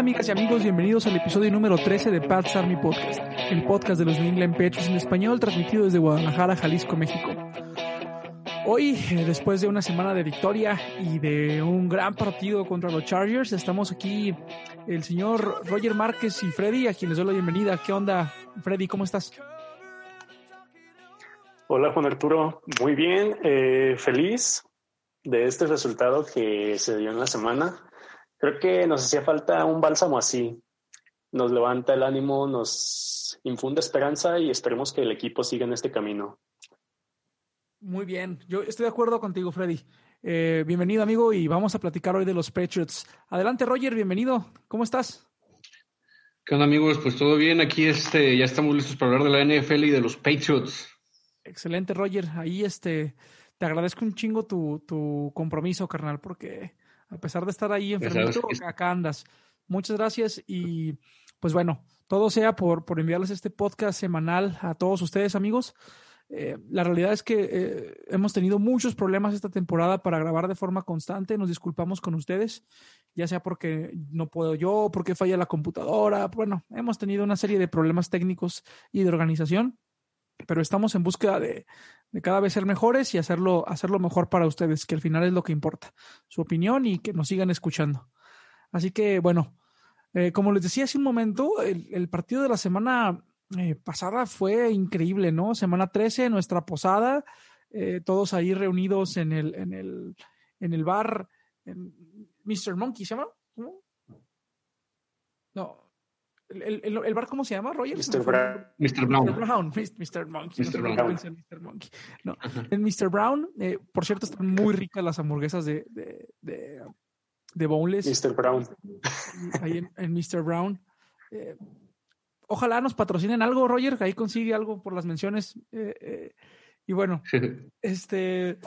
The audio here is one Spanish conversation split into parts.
Amigas y amigos, bienvenidos al episodio número 13 de Pat's Army Podcast, el podcast de los New England Patriots en español transmitido desde Guadalajara, Jalisco, México. Hoy, eh, después de una semana de victoria y de un gran partido contra los Chargers, estamos aquí el señor Roger Márquez y Freddy, a quienes doy la bienvenida. ¿Qué onda, Freddy? ¿Cómo estás? Hola Juan Arturo, muy bien, eh, feliz de este resultado que se dio en la semana. Creo que nos hacía falta un bálsamo así. Nos levanta el ánimo, nos infunde esperanza y esperemos que el equipo siga en este camino. Muy bien, yo estoy de acuerdo contigo, Freddy. Eh, bienvenido, amigo, y vamos a platicar hoy de los Patriots. Adelante, Roger, bienvenido. ¿Cómo estás? ¿Qué onda, amigos? Pues todo bien. Aquí este, ya estamos listos para hablar de la NFL y de los Patriots. Excelente, Roger. Ahí este, te agradezco un chingo tu, tu compromiso, carnal, porque a pesar de estar ahí enfermito, acá andas. Muchas gracias y pues bueno, todo sea por, por enviarles este podcast semanal a todos ustedes, amigos. Eh, la realidad es que eh, hemos tenido muchos problemas esta temporada para grabar de forma constante. Nos disculpamos con ustedes, ya sea porque no puedo yo, porque falla la computadora. Bueno, hemos tenido una serie de problemas técnicos y de organización, pero estamos en búsqueda de, de cada vez ser mejores y hacerlo, hacerlo mejor para ustedes, que al final es lo que importa, su opinión y que nos sigan escuchando. Así que, bueno, eh, como les decía hace un momento, el, el partido de la semana eh, pasada fue increíble, ¿no? Semana 13, nuestra posada, eh, todos ahí reunidos en el, en el, en el bar, en Mr. Monkey, ¿se llama? No, el, el, el, bar, ¿cómo se llama, Roger? Mr. Brown. Mr. Brown. Mr. Brown. Mr. Monkey. Mr. No, Brown. en Mr. Monkey. No. En Mr. Brown, eh, por cierto, están muy ricas las hamburguesas de, de, de, de Boneless. Mr. Brown. Ahí en, en Mr. Brown. Eh, ojalá nos patrocinen algo, Roger, que ahí consigue algo por las menciones. Eh, eh, y bueno, este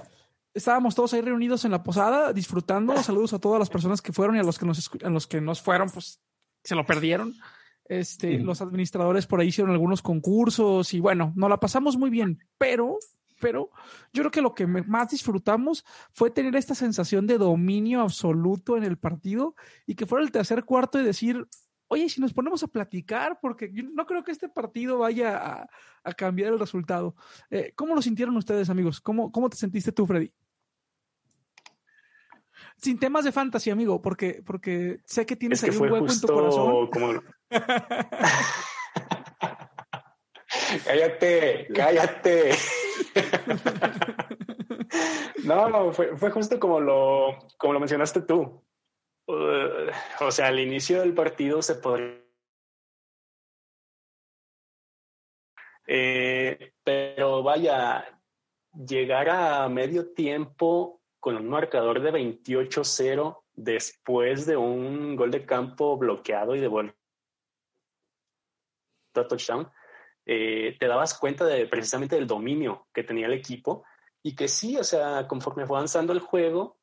estábamos todos ahí reunidos en la posada, disfrutando. Saludos a todas las personas que fueron y a los que nos, a los que nos fueron, pues se lo perdieron. Este, los administradores por ahí hicieron algunos concursos y bueno, nos la pasamos muy bien, pero, pero yo creo que lo que más disfrutamos fue tener esta sensación de dominio absoluto en el partido y que fuera el tercer cuarto y decir, oye, si nos ponemos a platicar, porque yo no creo que este partido vaya a, a cambiar el resultado. Eh, ¿Cómo lo sintieron ustedes, amigos? ¿Cómo, cómo te sentiste tú, Freddy? Sin temas de fantasy, amigo, porque, porque sé que tienes es que ahí un hueco en tu corazón. Como... cállate, cállate. no, no, fue, fue justo como lo, como lo mencionaste tú. Uh, o sea, al inicio del partido se podría. Eh, pero vaya, llegar a medio tiempo con un marcador de 28-0 después de un gol de campo bloqueado y de vuelta touchdown, eh, te dabas cuenta de precisamente del dominio que tenía el equipo y que sí, o sea, conforme fue avanzando el juego,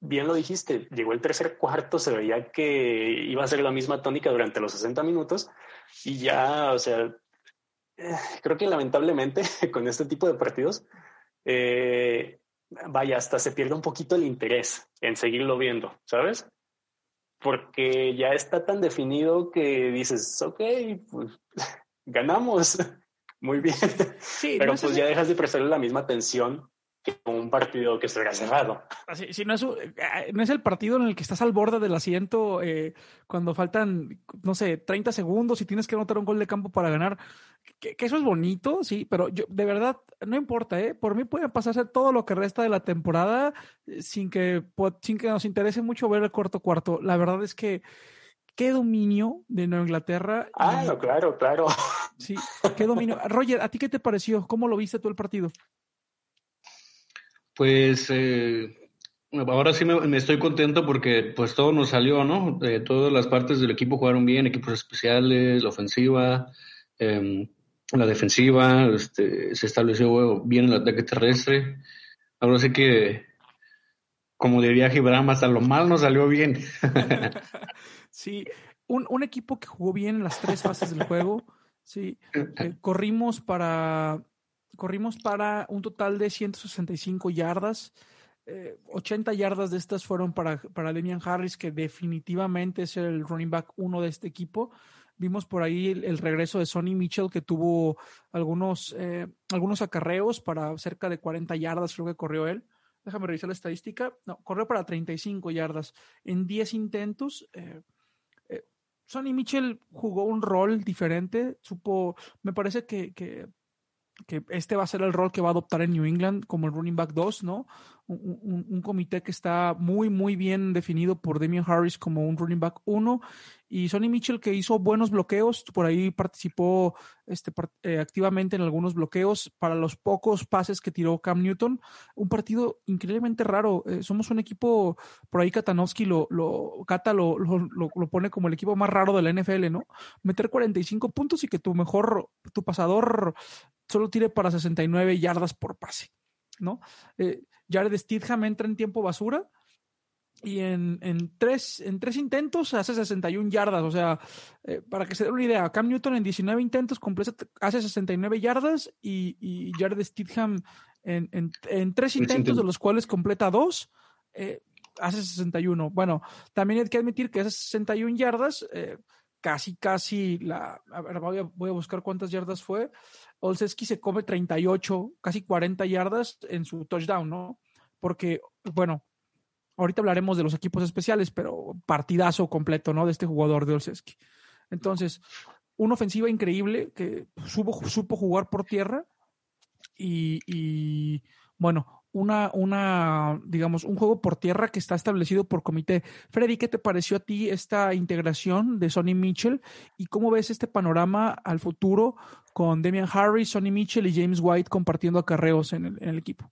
bien lo dijiste, llegó el tercer cuarto, se veía que iba a ser la misma tónica durante los 60 minutos y ya, o sea, eh, creo que lamentablemente con este tipo de partidos, eh, vaya, hasta se pierde un poquito el interés en seguirlo viendo, ¿sabes? Porque ya está tan definido que dices, ok, pues ganamos, muy bien. Sí, Pero no pues ya dejas de prestarle la misma atención que un partido que estuviera cerrado. Si, si no, es, eh, no es el partido en el que estás al borde del asiento eh, cuando faltan, no sé, 30 segundos y tienes que anotar un gol de campo para ganar. Que, eso es bonito, sí, pero yo, de verdad, no importa, ¿eh? Por mí puede pasarse todo lo que resta de la temporada eh, sin que, sin que nos interese mucho ver el cuarto cuarto. La verdad es que qué dominio de Nueva Inglaterra. Ah, claro, claro. Sí, qué dominio. Roger, ¿a ti qué te pareció? ¿Cómo lo viste tú el partido? Pues eh, ahora sí me, estoy contento porque pues todo nos salió, ¿no? Eh, todas las partes del equipo jugaron bien, equipos especiales, la ofensiva, em, la defensiva, este, se estableció bien el ataque terrestre. Ahora sí que, como diría Gibram, hasta lo mal nos salió bien. Sí, un, un, equipo que jugó bien en las tres fases del juego. Sí, eh, corrimos para corrimos para un total de 165 yardas. 80 eh, yardas de estas fueron para, para Demian Harris, que definitivamente es el running back uno de este equipo. Vimos por ahí el, regreso de Sonny Mitchell, que tuvo algunos, eh, algunos acarreos para cerca de 40 yardas, creo que corrió él. Déjame revisar la estadística. No, corrió para 35 yardas en 10 intentos. Sonny Mitchell jugó un rol diferente, supo, me parece que, que, este va a ser el rol que va a adoptar en New England como el running back 2, ¿no? un, comité que está muy, muy bien definido por Damian Harris como un running back 1 y Sonny Mitchell que hizo buenos bloqueos, por ahí participó este, eh, activamente en algunos bloqueos para los pocos pases que tiró Cam Newton. Un partido increíblemente raro. Eh, somos un equipo, por ahí Katanowski lo, lo, Kata lo, lo, lo, pone como el equipo más raro de la NFL, ¿no? Meter 45 puntos y que tu mejor, tu pasador solo tire para 69 yardas por pase, ¿no? Eh, Jared Stidham entra en tiempo basura y en, en, tres, en tres intentos hace 61 yardas. O sea, eh, para que se den una idea, Cam Newton en 19 intentos hace 69 yardas y, y Jared Stidham en, en, en tres intentos, de los cuales completa dos, eh, hace 61. Bueno, también hay que admitir que hace 61 yardas, eh, casi, casi la. A ver, voy a, voy a buscar cuántas yardas fue. Olszewski se come 38, casi 40 yardas en su touchdown, ¿no? Porque, bueno, ahorita hablaremos de los equipos especiales, pero partidazo completo, ¿no? De este jugador de Olszewski. Entonces, una ofensiva increíble que supo, supo jugar por tierra y, y bueno, una, una, digamos, un juego por tierra que está establecido por comité. Freddy, ¿qué te pareció a ti esta integración de Sonny Mitchell y cómo ves este panorama al futuro con Damian Harris, Sonny Mitchell y James White compartiendo acarreos en el, equipo?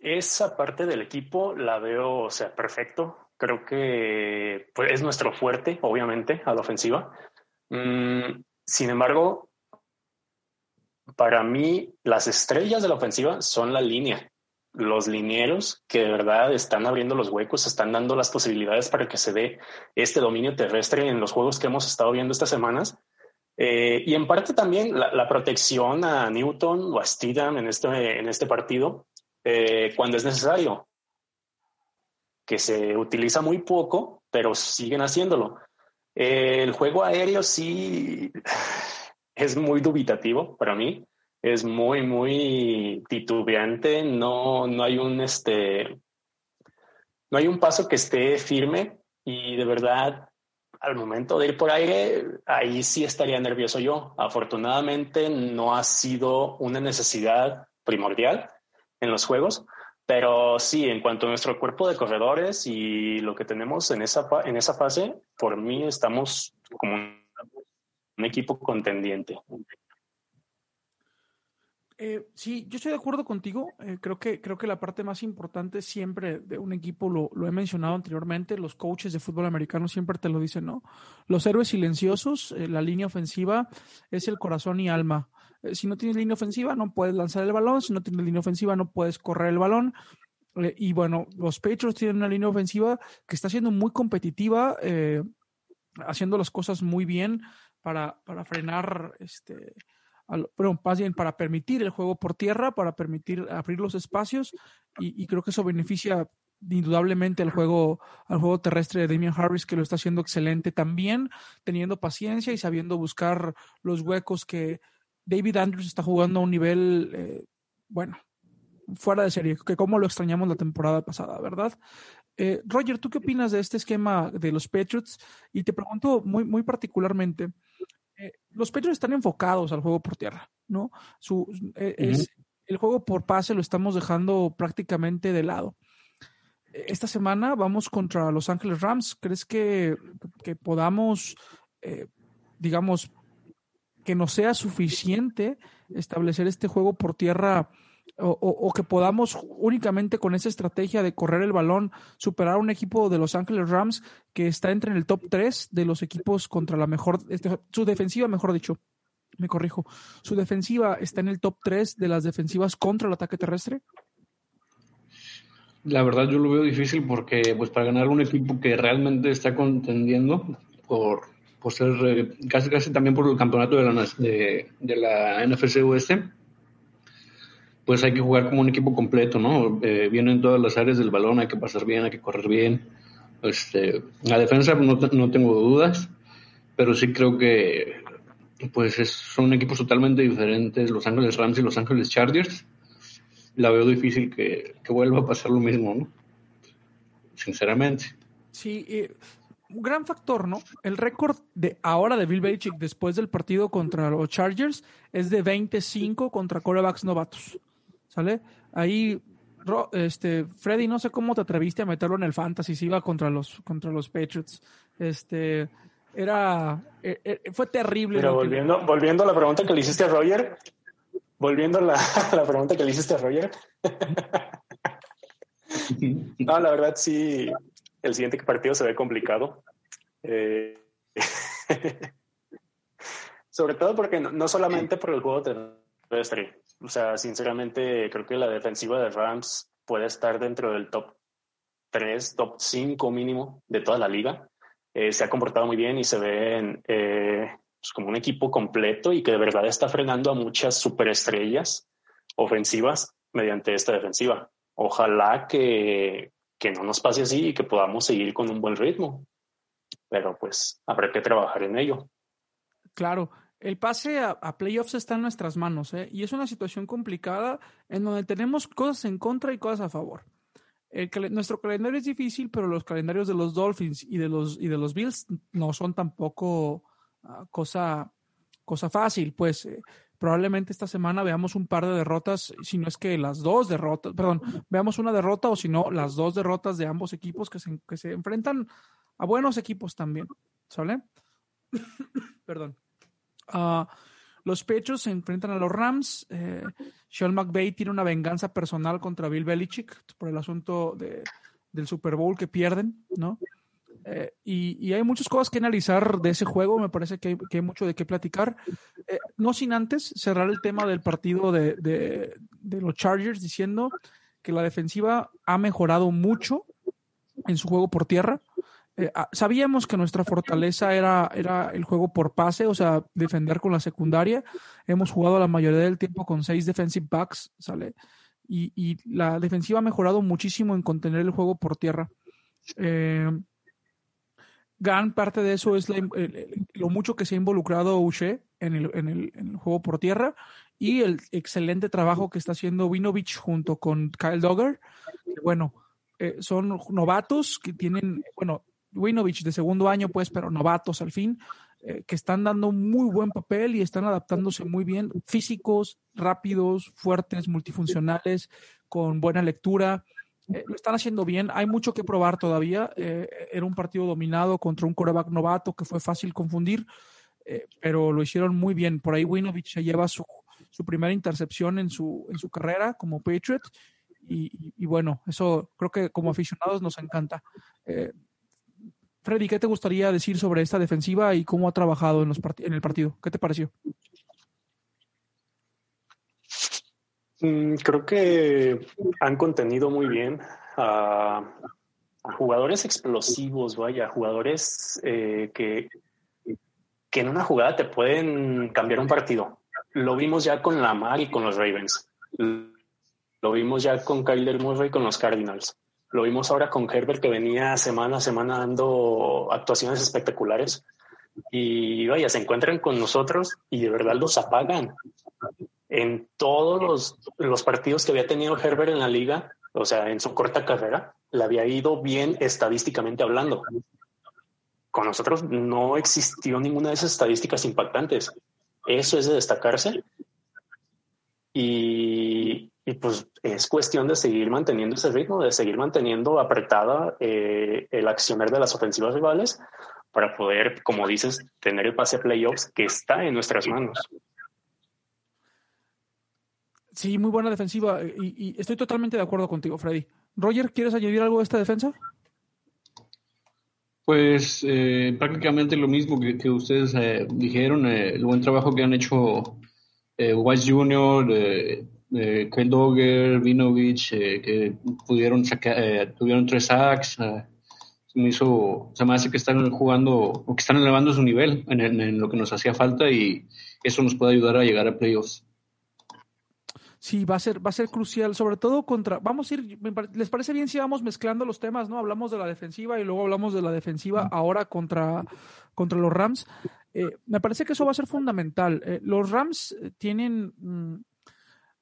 Esa parte del equipo la veo, o sea, perfecto. Creo que pues, es nuestro fuerte, obviamente, a la ofensiva. Mm, sin embargo, para mí, las estrellas de la ofensiva son la línea. Los linieros que de verdad están abriendo los huecos, están dando las posibilidades para que se dé este dominio terrestre en los juegos que hemos estado viendo estas semanas. Eh, y en parte también la, protección a Newton o a Steedham en este, en este partido eh, cuando es necesario, que se utiliza muy poco, pero siguen haciéndolo. Eh, el juego aéreo sí es muy dubitativo para mí. Es muy, muy titubeante. No, no hay un este. No hay un paso que esté firme y de verdad al momento de ir por aire, ahí sí estaría nervioso yo. Afortunadamente no ha sido una necesidad primordial en los juegos, pero sí, en cuanto a nuestro cuerpo de corredores y lo que tenemos en esa, en esa fase, por mí estamos como un equipo contendiente. Eh, sí, yo estoy de acuerdo contigo. Eh, creo, que, creo que la parte más importante siempre de un equipo, lo, he mencionado anteriormente, los coaches de fútbol americano siempre te lo dicen, ¿no? Los héroes silenciosos, eh, la línea ofensiva es el corazón y alma. si no tienes línea ofensiva, no puedes lanzar el balón. Si no tienes línea ofensiva, no puedes correr el balón. y bueno, los Patriots tienen una línea ofensiva que está siendo muy competitiva, haciendo las cosas muy bien para, para frenar, este, pero más bien para permitir el juego por tierra, para permitir abrir los espacios y, creo que eso beneficia indudablemente al juego, al juego terrestre de Damian Harris, que lo está haciendo excelente también, teniendo paciencia y sabiendo buscar los huecos que David Andrews está jugando a un nivel, eh, bueno, fuera de serie, que como lo extrañamos la temporada pasada, ¿verdad? Eh, Roger, ¿tú qué opinas de este esquema de los Patriots? Y te pregunto muy, muy particularmente, eh, los Patriots están enfocados al juego por tierra, ¿no? Su, es, el juego por pase lo estamos dejando prácticamente de lado. Esta semana vamos contra Los Ángeles Rams. ¿Crees que, que podamos, digamos, que no sea suficiente establecer este juego por tierra o, que podamos únicamente con esa estrategia de correr el balón superar a un equipo de Los Ángeles Rams que está entre el top 3 de los equipos contra la mejor, este, su defensiva, mejor dicho, me corrijo, su defensiva está en el top 3 de las defensivas contra el ataque terrestre. La verdad yo lo veo difícil porque pues para ganar un equipo que realmente está contendiendo por por ser eh, casi casi también por el campeonato de la, de, la NFC Oeste, pues hay que jugar como un equipo completo, ¿no? Eh, vienen todas las áreas del balón, hay que pasar bien, hay que correr bien. Este, la defensa no, no tengo dudas, pero sí creo que pues son equipos totalmente diferentes, Los Ángeles Rams y Los Ángeles Chargers. La veo difícil que, que vuelva a pasar lo mismo, ¿no? Sinceramente. Sí, eh, un gran factor, ¿no? El récord de ahora de Bill Belichick después del partido contra los Chargers es de 25 contra corebacks novatos. ¿Sale? Ahí, este, Freddy, no sé cómo te atreviste a meterlo en el fantasy si iba contra los, contra los Patriots. Este, era, e, e, fue terrible. Pero volviendo, volviendo a la pregunta que le hiciste a Roger, volviendo a la, la pregunta que le hiciste a Roger. no, la verdad sí, el siguiente partido se ve complicado. Eh, sobre todo porque no, solamente por el juego terrestre. O sea, sinceramente, creo que la defensiva de Rams puede estar dentro del top 3, top 5 mínimo de toda la liga. Eh, se ha comportado muy bien y se ve eh, pues, como un equipo completo y que de verdad está frenando a muchas superestrellas ofensivas mediante esta defensiva. Ojalá que, que no nos pase así y que podamos seguir con un buen ritmo. Pero pues habrá que trabajar en ello. Claro, el pase a, playoffs está en nuestras manos ¿eh? y es una situación complicada en donde tenemos cosas en contra y cosas a favor. Nuestro calendario es difícil, pero los calendarios de los Dolphins y de los, y de los Bills no son tampoco ah, cosa, cosa fácil. Pues eh, probablemente esta semana veamos un par de derrotas, si no es que las dos derrotas, perdón, veamos una derrota o si no, las dos derrotas de ambos equipos que se, que se enfrentan a buenos equipos también, ¿sale? perdón. Los Pechos se enfrentan a los Rams. Eh, Sean McVay tiene una venganza personal contra Bill Belichick por el asunto de, del Super Bowl que pierden, ¿no? Eh, y, hay muchas cosas que analizar de ese juego, me parece que hay, mucho de qué platicar. Eh, no sin antes cerrar el tema del partido de, de, los Chargers diciendo que la defensiva ha mejorado mucho en su juego por tierra. Eh, ah, sabíamos que nuestra fortaleza era, era el juego por pase, o sea, defender con la secundaria. Hemos jugado la mayoría del tiempo con seis defensive backs, ¿sale? Y, y la defensiva ha mejorado muchísimo en contener el juego por tierra. Eh, gran parte de eso es lo mucho que se ha involucrado Uche en el, en, en el, juego por tierra y el excelente trabajo que está haciendo Winovich junto con Kyle Dogger. bueno, eh, son novatos que tienen, bueno, Winovich de segundo año, pues, pero novatos al fin, eh, que están dando muy buen papel y están adaptándose muy bien, físicos, rápidos, fuertes, multifuncionales, con buena lectura. Eh, lo están haciendo bien. Hay mucho que probar todavía. Eh, era un partido dominado contra un coreback novato que fue fácil confundir, pero lo hicieron muy bien. Por ahí Winovich se lleva su, su primera intercepción en su, en su carrera como Patriot. Y, bueno, eso creo que como aficionados nos encanta. Freddy, ¿qué te gustaría decir sobre esta defensiva y cómo ha trabajado en, los en el partido? ¿Qué te pareció? Mm, creo que han contenido muy bien a, jugadores explosivos, vaya, jugadores eh, que, que en una jugada te pueden cambiar un partido. Lo vimos ya con Lamar y con los Ravens. Lo vimos ya con Kyler Murray y con los Cardinals. Lo vimos ahora con Herbert que venía semana a semana dando actuaciones espectaculares. y vaya, se encuentran con nosotros y de verdad los apagan. En todos los, los partidos que había tenido Herbert en la liga, o sea, en su corta carrera, le había ido bien estadísticamente hablando. Con nosotros no existió ninguna de esas estadísticas impactantes. Eso es de destacarse. Y, pues es cuestión de seguir manteniendo ese ritmo, de seguir manteniendo apretada eh, el accionar de las ofensivas rivales para poder, como dices, tener el pase a playoffs que está en nuestras manos. Sí, muy buena defensiva y, estoy totalmente de acuerdo contigo, Freddy. Roger, ¿quieres añadir algo a esta defensa? Pues eh, prácticamente lo mismo que, ustedes eh, dijeron, eh, el buen trabajo que han hecho Wise Jr., eh, Kyle Dogger, Vinovich, que pudieron sacar, tuvieron tres sacks. se me hizo, se me hace que están jugando o que están elevando su nivel en lo que nos hacía falta y eso nos puede ayudar a llegar a playoffs. Sí, va a ser, va a ser crucial, sobre todo contra, vamos a ir, ¿les parece bien si vamos mezclando los temas, no? Hablamos de la defensiva y luego hablamos de la defensiva ahora contra, contra los Rams. Eh, me parece que eso va a ser fundamental. Eh, los Rams eh, tienen, mm,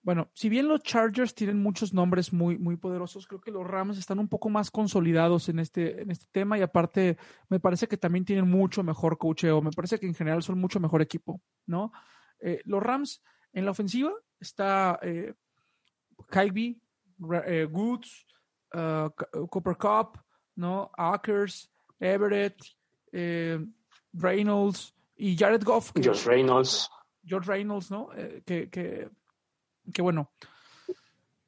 bueno, si bien los Chargers tienen muchos nombres muy, muy poderosos, creo que los Rams están un poco más consolidados en este, en este tema y aparte me parece que también tienen mucho mejor cocheo, me parece que en general son mucho mejor equipo, ¿no? los Rams en la ofensiva está eh, Kyleby, eh, Goods, uh, Cooper Cup, ¿no? Akers, Everett, eh, Reynolds y Jared Goff. George Reynolds. George Reynolds, ¿no? Eh, que, que, que, bueno,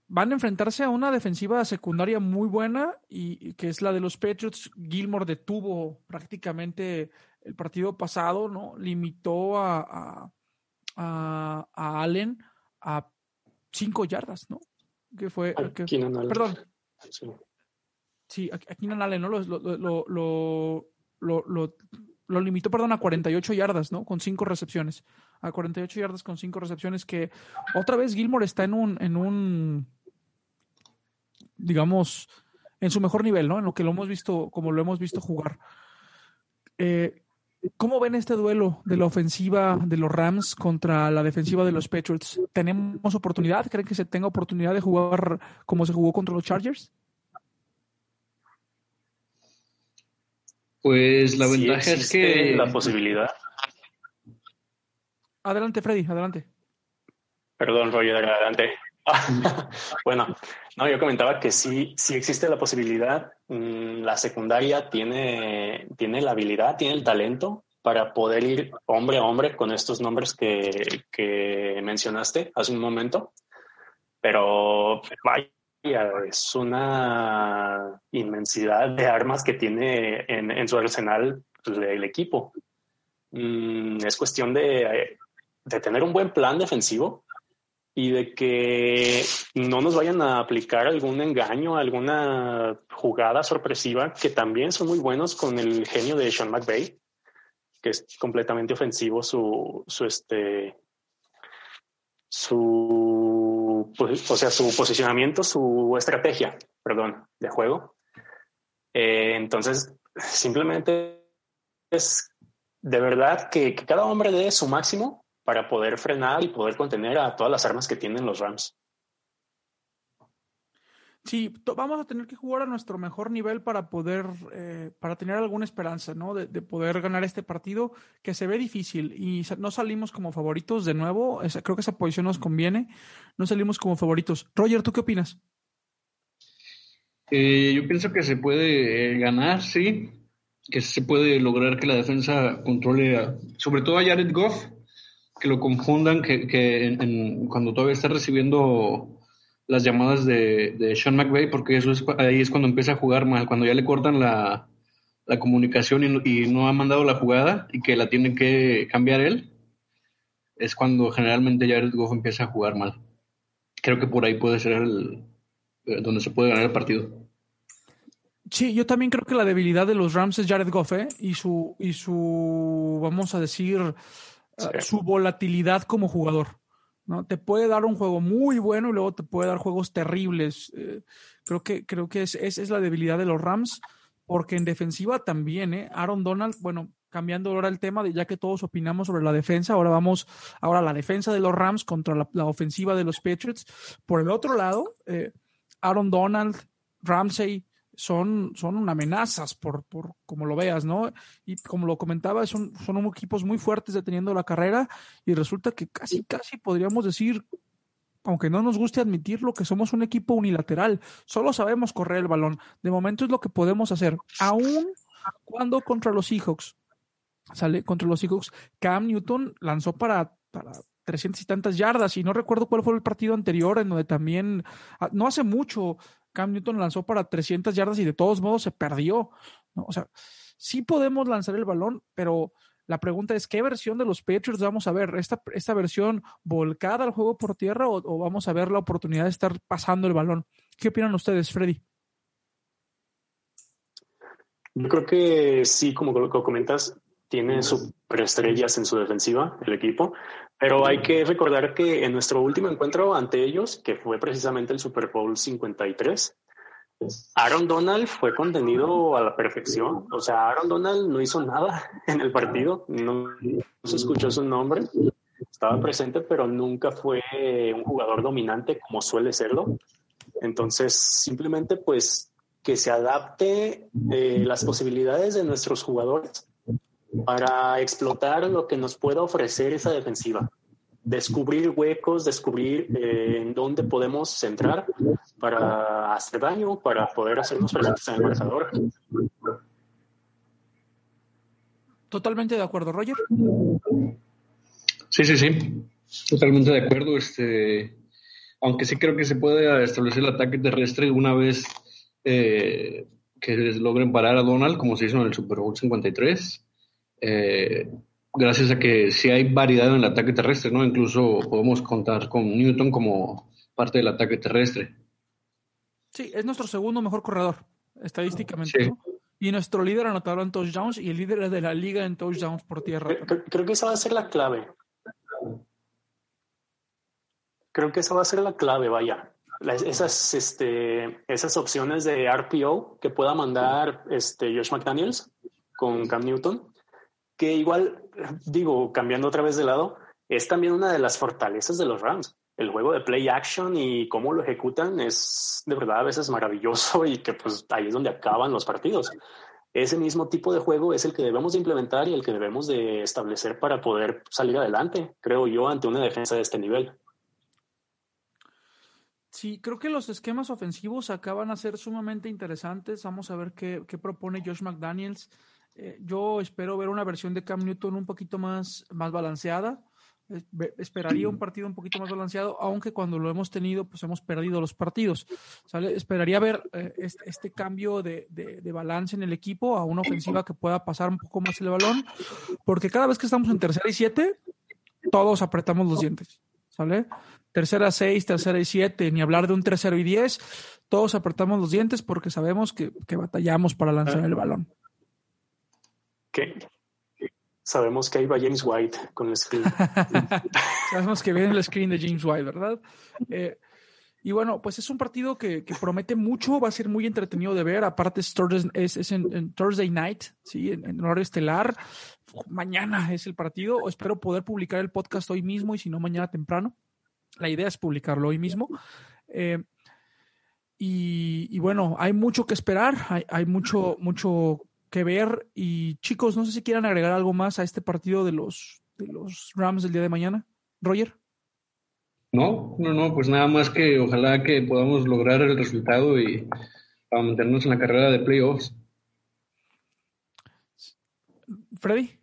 van a enfrentarse a una defensiva secundaria muy buena y, que es la de los Patriots. Gilmore detuvo prácticamente el partido pasado, ¿no? Limitó a, a, a Allen a cinco yardas, ¿no? Que fue. Que, perdón. Sí. sí, a Keenan Allen, ¿no? Lo, lo, lo, lo, lo limitó, perdón, a 48 yardas, ¿no? Con cinco recepciones. A 48 yardas con cinco recepciones, que otra vez Gilmore está en un, en un, digamos, en su mejor nivel, ¿no? En lo que lo hemos visto, como lo hemos visto jugar. Eh, ¿Cómo ven este duelo de la ofensiva de los Rams contra la defensiva de los Patriots? ¿Tenemos oportunidad? ¿Creen que se tenga oportunidad de jugar como se jugó contra los Chargers? Pues la ventaja es que... La posibilidad. Adelante, Freddy, adelante. Perdón, Roger, adelante. bueno, no, yo comentaba que sí, sí existe la posibilidad. Mm, la secundaria tiene, tiene la habilidad, tiene el talento para poder ir hombre a hombre con estos nombres que, mencionaste hace un momento. Pero vaya, es una inmensidad de armas que tiene en, su arsenal el equipo. Mm, es cuestión de, de tener un buen plan defensivo y de que no nos vayan a aplicar algún engaño, alguna jugada sorpresiva, que también son muy buenos con el genio de Sean McVay, que es completamente ofensivo su, su este, su, pues, o sea, su posicionamiento, su estrategia, perdón, de juego. Eh, entonces, simplemente es de verdad que, que cada hombre dé su máximo para poder frenar y poder contener a todas las armas que tienen los Rams. Sí, vamos a tener que jugar a nuestro mejor nivel para poder, eh, para tener alguna esperanza, ¿no? De, poder ganar este partido que se ve difícil y no salimos como favoritos de nuevo. creo que esa posición nos conviene. No salimos como favoritos. Roger, ¿tú qué opinas? Eh, yo pienso que se puede eh, ganar, sí, que se puede lograr que la defensa controle, sobre todo a Jared Goff, que lo confundan, que, que cuando todavía está recibiendo las llamadas de, de Sean McVay, porque eso es, ahí es cuando empieza a jugar mal, cuando ya le cortan la, la comunicación y, no ha mandado la jugada y que la tiene que cambiar él, es cuando generalmente Jared Goff empieza a jugar mal. Creo que por ahí puede ser el, eh, donde se puede ganar el partido. Sí, yo también creo que la debilidad de los Rams es Jared Goff, ¿eh? Y su, y su, vamos a decir, su volatilidad como jugador. ¿no? Te puede dar un juego muy bueno y luego te puede dar juegos terribles. Eh, creo que, creo que es, esa es la debilidad de los Rams, porque en defensiva también, ¿eh? Aaron Donald, bueno, cambiando ahora el tema, de, ya que todos opinamos sobre la defensa, ahora vamos, ahora la defensa de los Rams contra la, ofensiva de los Patriots. Por el otro lado, eh, Aaron Donald, Ramsey, son, son amenazas por, por como lo veas, ¿no? Y como lo comentaba, son, son equipos muy fuertes deteniendo la carrera y resulta que casi, casi podríamos decir, aunque no nos guste admitirlo, que somos un equipo unilateral. Solo sabemos correr el balón. De momento es lo que podemos hacer. Aún cuando contra los Seahawks, sale contra los Seahawks, Cam Newton lanzó para, para 300 y tantas yardas y no recuerdo cuál fue el partido anterior en donde también, ah, no hace mucho, Cam Newton lanzó para 300 yardas y de todos modos se perdió. O sea, sí podemos lanzar el balón, pero la pregunta es, ¿qué versión de los Patriots vamos a ver? ¿Esta, esta versión volcada al juego por tierra o, vamos a ver la oportunidad de estar pasando el balón? ¿Qué opinan ustedes, Freddy? Yo creo que sí, como comentas, tiene superestrellas en su defensiva, el equipo, pero hay que recordar que en nuestro último encuentro ante ellos, que fue precisamente el Super Bowl 53, Aaron Donald fue contenido a la perfección. O sea, Aaron Donald no hizo nada en el partido, no, se escuchó su nombre, estaba presente, pero nunca fue un jugador dominante como suele serlo. Entonces, simplemente pues que se adapte eh, las posibilidades de nuestros jugadores para explotar lo que nos pueda ofrecer esa defensiva. Descubrir huecos, descubrir eh, en dónde podemos centrar para hacer daño, para poder hacernos presentes en el marcador. Totalmente de acuerdo, Roger. Sí, sí, sí. Totalmente de acuerdo. Este, aunque sí creo que se puede establecer el ataque terrestre una vez eh, que logren parar a Donald, como se hizo en el Super Bowl 53 eh, gracias a que si hay variedad en el ataque terrestre, ¿no? Incluso podemos contar con Newton como parte del ataque terrestre. Sí, es nuestro segundo mejor corredor, estadísticamente. Y nuestro líder anotador en touchdowns y el líder de la liga en touchdowns por tierra. Creo, que esa va a ser la clave. Creo que esa va a ser la clave, vaya. esas, este, esas opciones de RPO que pueda mandar este, Josh McDaniels con Cam Newton que igual, digo, cambiando otra vez de lado, es también una de las fortalezas de los Rams. El juego de play action y cómo lo ejecutan es de verdad a veces maravilloso y que pues ahí es donde acaban los partidos. Ese mismo tipo de juego es el que debemos de implementar y el que debemos de establecer para poder salir adelante, creo yo, ante una defensa de este nivel. Sí, creo que los esquemas ofensivos acaban a ser sumamente interesantes. Vamos a ver qué, qué propone Josh McDaniels. Eh, yo espero ver una versión de Cam Newton un poquito más, más balanceada. esperaría un partido un poquito más balanceado, aunque cuando lo hemos tenido, pues hemos perdido los partidos. Esperaría ver eh, este, cambio de, de, balance en el equipo a una ofensiva que pueda pasar un poco más el balón, porque cada vez que estamos en tercera y siete, todos apretamos los dientes. ¿Sale? Tercera seis, tercera y siete, ni hablar de un tercero y diez, todos apretamos los dientes porque sabemos que, que batallamos para lanzar el balón sabemos que ahí va James White con el screen. sabemos que viene el screen de James White, ¿verdad? Eh, y bueno, pues es un partido que, promete mucho, va a ser muy entretenido de ver. Aparte es, en, Thursday night, ¿sí? En, horario estelar. Mañana es el partido. Espero poder publicar el podcast hoy mismo y si no, mañana temprano. La idea es publicarlo hoy mismo. Eh, y, bueno, hay mucho que esperar, hay, hay mucho, mucho que ver. Y chicos, no sé si quieran agregar algo más a este partido de los, de los Rams del día de mañana. Roger. No, no, no, pues nada más que ojalá que podamos lograr el resultado y para mantenernos en la carrera de playoffs. Freddy.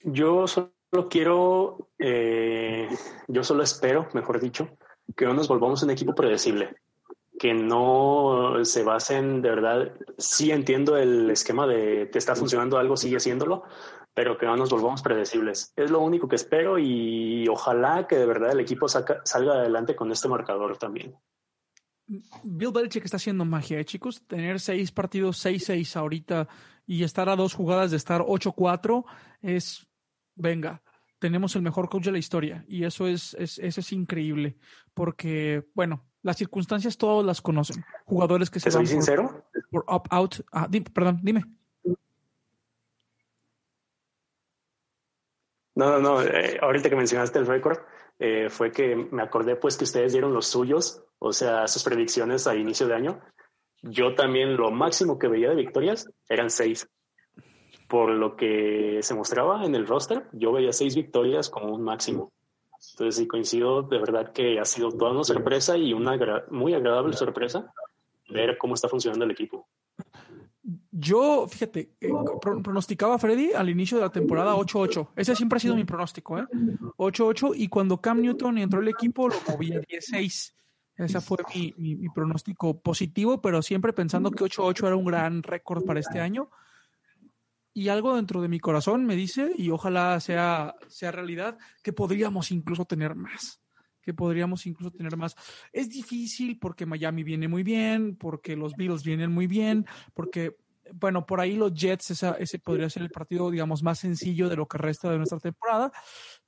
Yo solo quiero, eh, yo solo espero, mejor dicho, que no nos volvamos un equipo predecible que no se basen de verdad, sí entiendo el esquema de que está funcionando algo, sigue haciéndolo, pero que no nos volvamos predecibles. Es lo único que espero y ojalá que de verdad el equipo salga adelante con este marcador también. Bill Belichick está haciendo magia, ¿eh, chicos. Tener seis partidos, 6-6 ahorita y estar a dos jugadas de estar 8-4 es, venga, tenemos el mejor coach de la historia y eso es, es, eso es increíble porque, bueno, las circunstancias todos las conocen. Jugadores que se ¿Te soy sincero? por opt-out. Ah, perdón, dime. No, no, no. Eh, ahorita que mencionaste el récord, eh, fue que me acordé pues que ustedes dieron los suyos, o sea, sus predicciones a inicio de año. Yo también lo máximo que veía de victorias eran seis. Por lo que se mostraba en el roster, yo veía seis victorias como un máximo. Entonces sí coincido, de verdad que ha sido toda una sorpresa y una muy agradable sorpresa ver cómo está funcionando el equipo. Yo, fíjate, eh, pronosticaba a Freddy al inicio de la temporada 8-8. Ese siempre ha sido mi pronóstico, ¿eh? 8-8 y cuando Cam Newton entró al equipo lo movía 10-6. Ese fue mi, mi, pronóstico positivo, pero siempre pensando que 8-8 era un gran récord para este año. Y algo dentro de mi corazón me dice, y ojalá sea, sea realidad, que podríamos incluso tener más que podríamos incluso tener más. Es difícil porque Miami viene muy bien, porque los Bills vienen muy bien, porque, bueno, por ahí los Jets, ese podría ser el partido, digamos, más sencillo de lo que resta de nuestra temporada,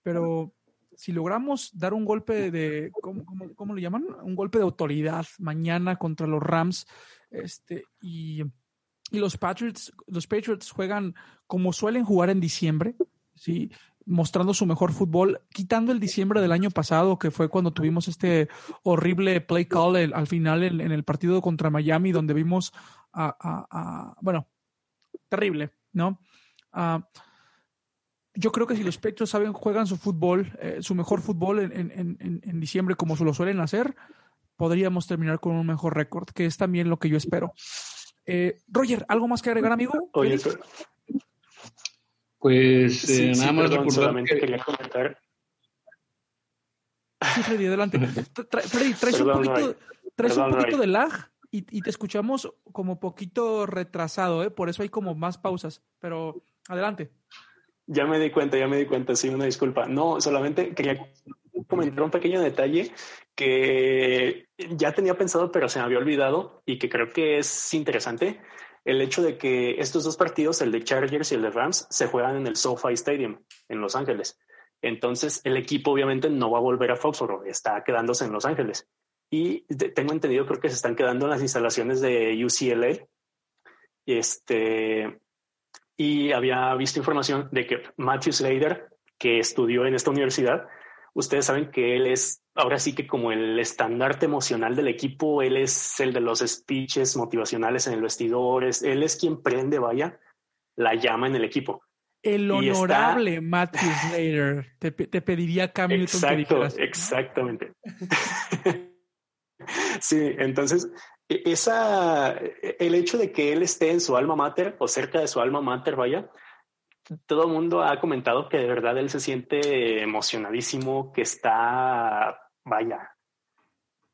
pero si logramos dar un golpe de, ¿cómo, cómo, lo llaman? Un golpe de autoridad mañana contra los Rams, este, y, y los Patriots, los Patriots juegan como suelen jugar en diciembre, ¿sí? mostrando su mejor fútbol, quitando el diciembre del año pasado, que fue cuando tuvimos este horrible play call al final en, el partido contra Miami, donde vimos a, bueno, terrible, ¿no? Ah, yo creo que si los Patriots saben, juegan su fútbol, eh, su mejor fútbol en, diciembre como se lo suelen hacer, podríamos terminar con un mejor récord, que es también lo que yo espero. Eh, Roger, ¿algo más que agregar, amigo? Oye, pues eh, nada más perdón, solamente quería comentar. Sí, Freddy, adelante. Freddy, traes un poquito, traes un poquito de lag y, te escuchamos como poquito retrasado, ¿eh? por eso hay como más pausas, pero adelante. Ya me di cuenta, ya me di cuenta, sí, una disculpa. No, solamente quería comentar un pequeño detalle que ya tenía pensado, pero se me había olvidado y que creo que es interesante el hecho de que estos dos partidos, el de Chargers y el de Rams, se juegan en el SoFi Stadium en Los Ángeles. Entonces, el equipo obviamente no va a volver a Foxborough, está quedándose en Los Ángeles. Y tengo entendido, creo que se están quedando en las instalaciones de UCLA. Este, y había visto información de que Matthew Slater, que estudió en esta universidad, ustedes saben que él es ahora sí que como el estandarte emocional del equipo, él es el de los speeches motivacionales en el vestidor, él es quien prende, vaya, la llama en el equipo. El honorable Matthew Slater. Te, pediría cambio. Exacto, exactamente. sí, entonces, e, esa, el hecho de que él esté en su alma mater o cerca de su alma mater, vaya, todo el mundo ha comentado que de verdad él se siente emocionadísimo, que está vaya,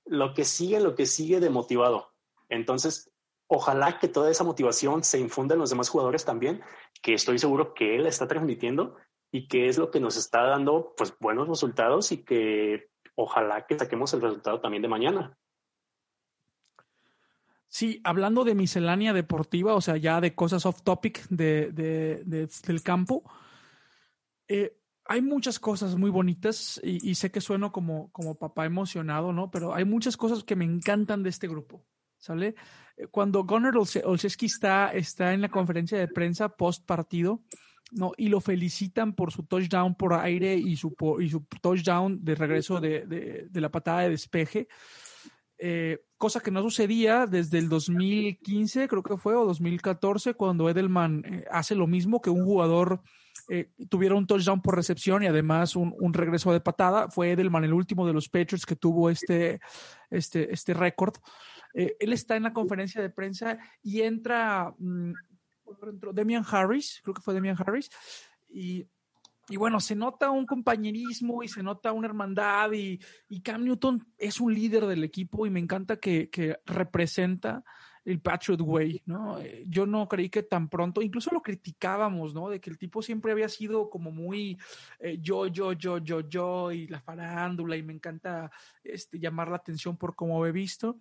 lo que sigue, lo que sigue de motivado. Entonces, ojalá que toda esa motivación se infunda en los demás jugadores también, que estoy seguro que él está transmitiendo y que es lo que nos está dando pues buenos resultados y que ojalá que saquemos el resultado también de mañana. Sí, hablando de miscelánea deportiva, o sea, ya de cosas off topic de, del campo, eh, hay muchas cosas muy bonitas y, sé que sueno como, como papá emocionado, ¿no? Pero hay muchas cosas que me encantan de este grupo, ¿sale? Eh, cuando Gunnar Olszewski está, está en la conferencia de prensa post partido, ¿no? Y lo felicitan por su touchdown por aire y su, y su touchdown de regreso de, de, la patada de despeje. Eh, cosa que no sucedía desde el 2015, creo que fue, o 2014, cuando Edelman eh, hace lo mismo que un jugador eh, tuviera un touchdown por recepción y además un, regreso de patada. Fue Edelman el último de los Patriots que tuvo este, este, este récord. Eh, él está en la conferencia de prensa y entra, mm, Demian Harris, creo que fue Demian Harris, y, y, bueno, se nota un compañerismo y se nota una hermandad y, y Cam Newton es un líder del equipo y me encanta que, que representa el Patriot Way, ¿no? Eh, yo no creí que tan pronto, incluso lo criticábamos, ¿no? De que el tipo siempre había sido como muy eh, yo, yo, yo, yo, yo, y la farándula, y me encanta este, llamar la atención por cómo he visto.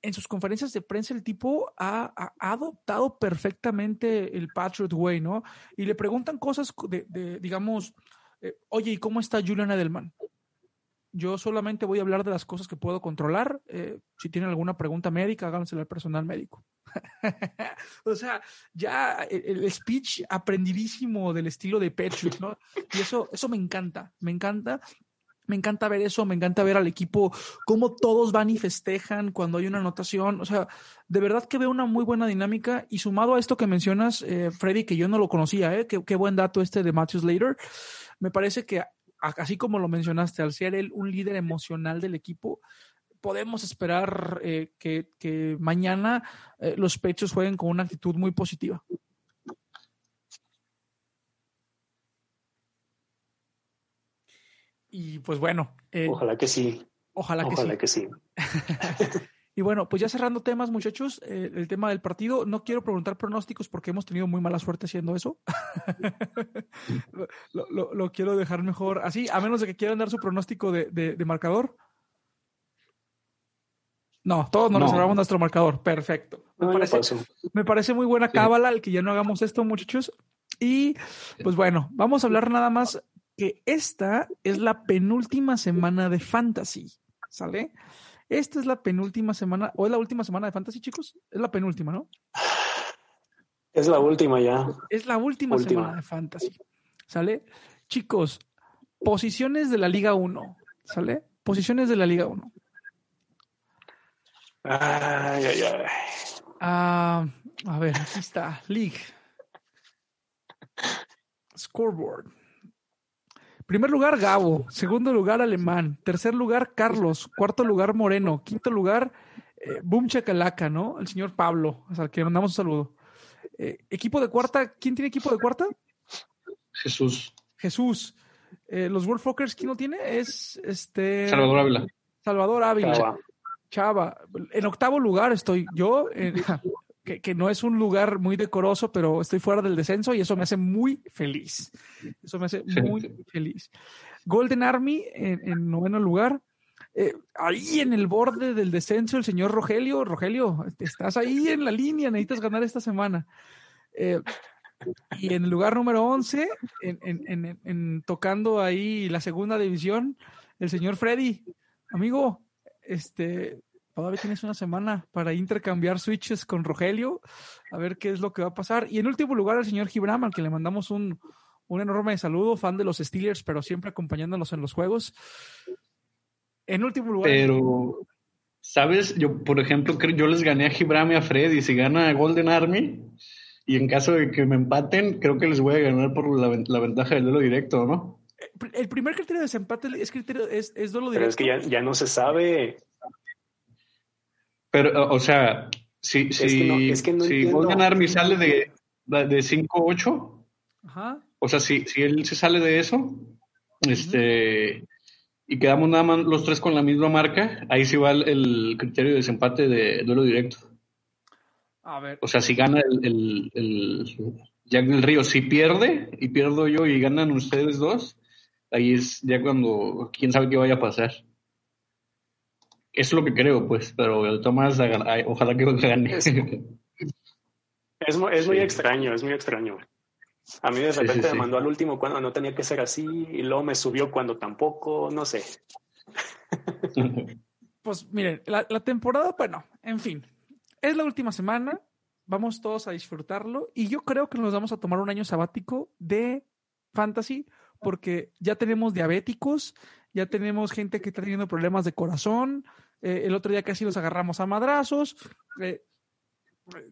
En sus conferencias de prensa el tipo ha, adoptado perfectamente el Patriot Way, ¿no? Y le preguntan cosas de, digamos, eh, oye, ¿y cómo está Julian Edelman? Yo solamente voy a hablar de las cosas que puedo controlar. Eh, si tienen alguna pregunta médica, hágansela al personal médico. o sea, ya el, speech aprendidísimo del estilo de Patrick, ¿no? Y eso, eso me encanta, me encanta. Me encanta ver eso, me encanta ver al equipo, cómo todos van y festejan cuando hay una anotación. O sea, de verdad que veo una muy buena dinámica. Y sumado a esto que mencionas, eh, Freddy, que yo no lo conocía, ¿eh? Qué, qué buen dato este de Matthew Slater. Me parece que, así como lo mencionaste, al ser él un líder emocional del equipo, podemos esperar eh, que, mañana eh, los pechos jueguen con una actitud muy positiva. Y pues bueno. Eh, ojalá que sí. Ojalá, que sí. y bueno, pues ya cerrando temas, muchachos, el tema del partido, no quiero preguntar pronósticos porque hemos tenido muy mala suerte haciendo eso. lo, quiero dejar mejor así, a menos de que quieran dar su pronóstico de marcador. No, todos nos reservamos nuestro marcador. Perfecto. Me, parece, muy buena cábala el que ya no hagamos esto, muchachos. Y pues bueno, vamos a hablar nada más que esta es la penúltima semana de Fantasy. ¿Sale? Esta es la penúltima semana, o es la última semana de Fantasy, chicos. Es la penúltima, ¿no? Es la última ya. Es la última, última. semana de Fantasy. ¿Sale? Chicos, posiciones de la Liga 1. ¿Sale? Posiciones de la Liga 1. Ay, ay, ay. Ah, a ver, aquí está. League. Scoreboard. Primer lugar, Gabo. Segundo lugar, Alemán. Tercer lugar, Carlos. Cuarto lugar, Moreno. Quinto lugar, eh, Boom Chacalaca, ¿no? El señor Pablo, al que mandamos un saludo. Eh, equipo de cuarta, ¿quién tiene equipo de cuarta? Jesús. Jesús. Eh, los World Fuckers, ¿quién lo tiene? Es este. Salvador Ávila. Salvador Ávila. Chava, en octavo lugar estoy yo, que, no es un lugar muy decoroso, pero estoy fuera del descenso y eso me hace muy feliz. Eso me hace muy feliz. Golden Army en, noveno lugar. Eh, ahí en el borde del descenso, el señor Rogelio. Rogelio, estás ahí en la línea, necesitas ganar esta semana. Eh, y en el lugar número 11, en, tocando ahí la segunda división, el señor Freddy. Amigo, este, todavía tienes una semana para intercambiar switches con Rogelio, a ver qué es lo que va a pasar. Y en último lugar, al señor Gibram, al que le mandamos un, enorme saludo, fan de los Steelers, pero siempre acompañándonos en los juegos. En último lugar. Pero, ¿sabes? Yo, por ejemplo, yo les gané a Gibram y a Freddy. Si gana Golden Army, y en caso de que me empaten, creo que les voy a ganar por la, ventaja del duelo directo, ¿no? El primer criterio de desempate es criterio es, es duelo directo. Pero es que ya, no se sabe. Pero, o sea, si, si, es que no, si Golden Army sale de, de 5-8, o sea, si, si él se sale de eso, este, y quedamos nada más los tres con la misma marca, ahí sí va el, criterio de desempate de duelo directo. A ver. O sea, si gana el, el, el Jack del Río, si pierde y pierdo yo y ganan ustedes dos, ahí es ya cuando quién sabe qué vaya a pasar. Eso es lo que creo, pues, pero todas ojalá que gane. Es, es, muy, extraño, es muy extraño. A mí de repente me mandó al último cuando no tenía que ser así y luego me subió cuando tampoco, no sé. Pues miren, la, la temporada, bueno, en fin, es la última semana, vamos todos a disfrutarlo y yo creo que nos vamos a tomar un año sabático de fantasy porque ya tenemos diabéticos, ya tenemos gente que está teniendo problemas de corazón, eh, el otro día casi nos agarramos a madrazos, eh,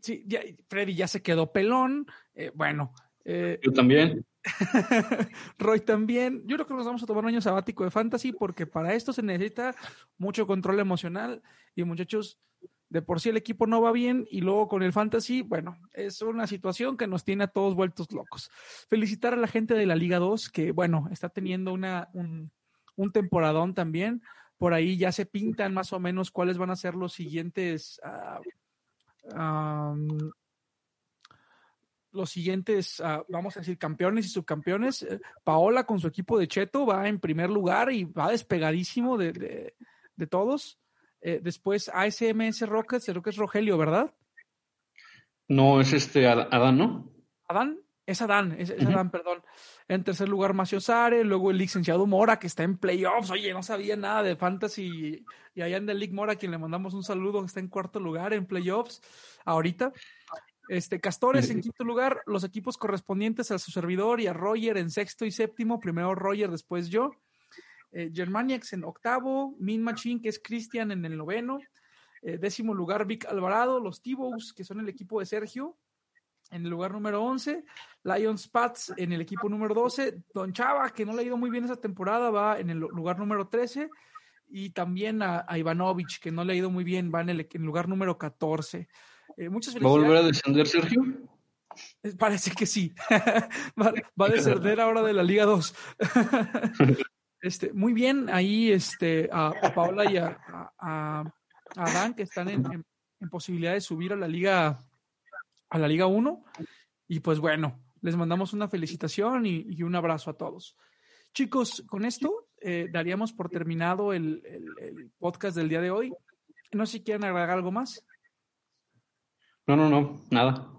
sí, ya, Freddy ya se quedó pelón, eh, bueno. Yo también. Roy también. Yo creo que nos vamos a tomar un año sabático de fantasy porque para esto se necesita mucho control emocional y muchachos, de por sí el equipo no va bien y luego con el fantasy, bueno, es una situación que nos tiene a todos vueltos locos. Felicitar a la gente de la Liga 2 que, bueno, está teniendo una, un, un temporadón también. Por ahí ya se pintan más o menos cuáles van a ser los siguientes... Ah, los siguientes, ah, vamos a decir, campeones y subcampeones. Eh, Paola con su equipo de Cheto va en primer lugar y va despegadísimo de, de todos. Eh, después ASMS Rockets, creo que es Rogelio, ¿verdad? No, es este Adán, ¿no? ¿Adán? Es Adán, es, Adán, perdón. En tercer lugar, Macio Sare, luego el licenciado Mora, que está en playoffs. Oye, no sabía nada de fantasy. Y allá en el League Mora, a quien le mandamos un saludo, que está en cuarto lugar en playoffs ahorita. Este, Castores en quinto lugar, los equipos correspondientes a su servidor y a Roger en sexto y séptimo, primero Roger, después yo. Eh, Germaniacs en octavo, Min Machine, que es Cristian en el noveno. Eh, décimo lugar, Vic Alvarado, los T-Bows, que son el equipo de Sergio, en el lugar número 11, Lions Pats en el equipo número 12, Don Chava, que no le ha ido muy bien esa temporada, va en el lugar número 13, y también a, Ivanovich, que no le ha ido muy bien, va en el, lugar número 14. Eh, muchas ¿Va a volver a descender, Sergio? Parece que sí. va, a descender ahora de la Liga 2. este, muy bien, ahí este, a, Paola y a, a, Adán, que están en, en posibilidad de subir a la Liga a la Liga 1. Y pues bueno, les mandamos una felicitación y, un abrazo a todos. Chicos, con esto eh, daríamos por terminado el, podcast del día de hoy. No sé si quieren agregar algo más. No, no, no, nada.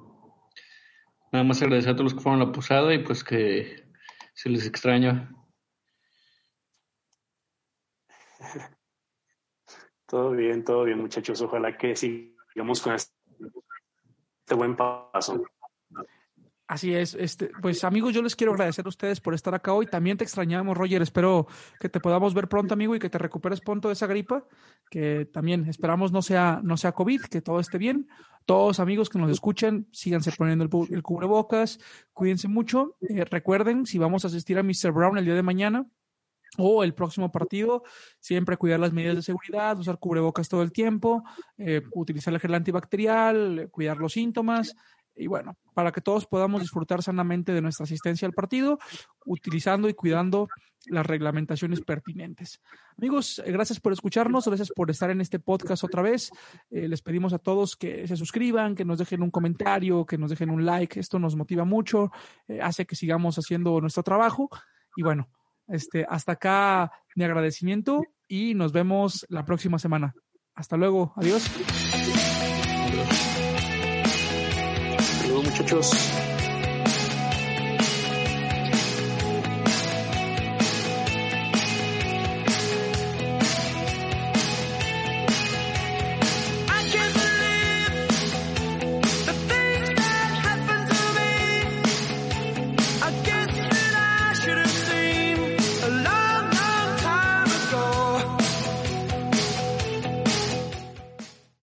Nada más agradecer a todos los que fueron a la posada y pues que se les extraña. Todo bien, todo bien, muchachos. Ojalá que sigamos con este buen paso. Así es, este, pues amigos, yo les quiero agradecer a ustedes por estar acá hoy. También te extrañamos, Roger. Espero que te podamos ver pronto, amigo, y que te recuperes pronto de esa gripa. Que también esperamos no sea, no sea COVID, que todo esté bien. Todos amigos que nos escuchen, síganse poniendo el, cubrebocas, cuídense mucho. Eh, recuerden, si vamos a asistir a Mr. Brown el día de mañana, o el próximo partido, siempre cuidar las medidas de seguridad, usar cubrebocas todo el tiempo, eh, utilizar el gel antibacterial, cuidar los síntomas y bueno, para que todos podamos disfrutar sanamente de nuestra asistencia al partido, utilizando y cuidando las reglamentaciones pertinentes. Amigos, eh, gracias por escucharnos, gracias por estar en este podcast otra vez. Eh, les pedimos a todos que se suscriban, que nos dejen un comentario, que nos dejen un like. Esto nos motiva mucho, hace que sigamos haciendo nuestro trabajo. Y bueno, este, hasta acá mi agradecimiento y nos vemos la próxima semana. Hasta luego. Adiós. Saludos muchachos.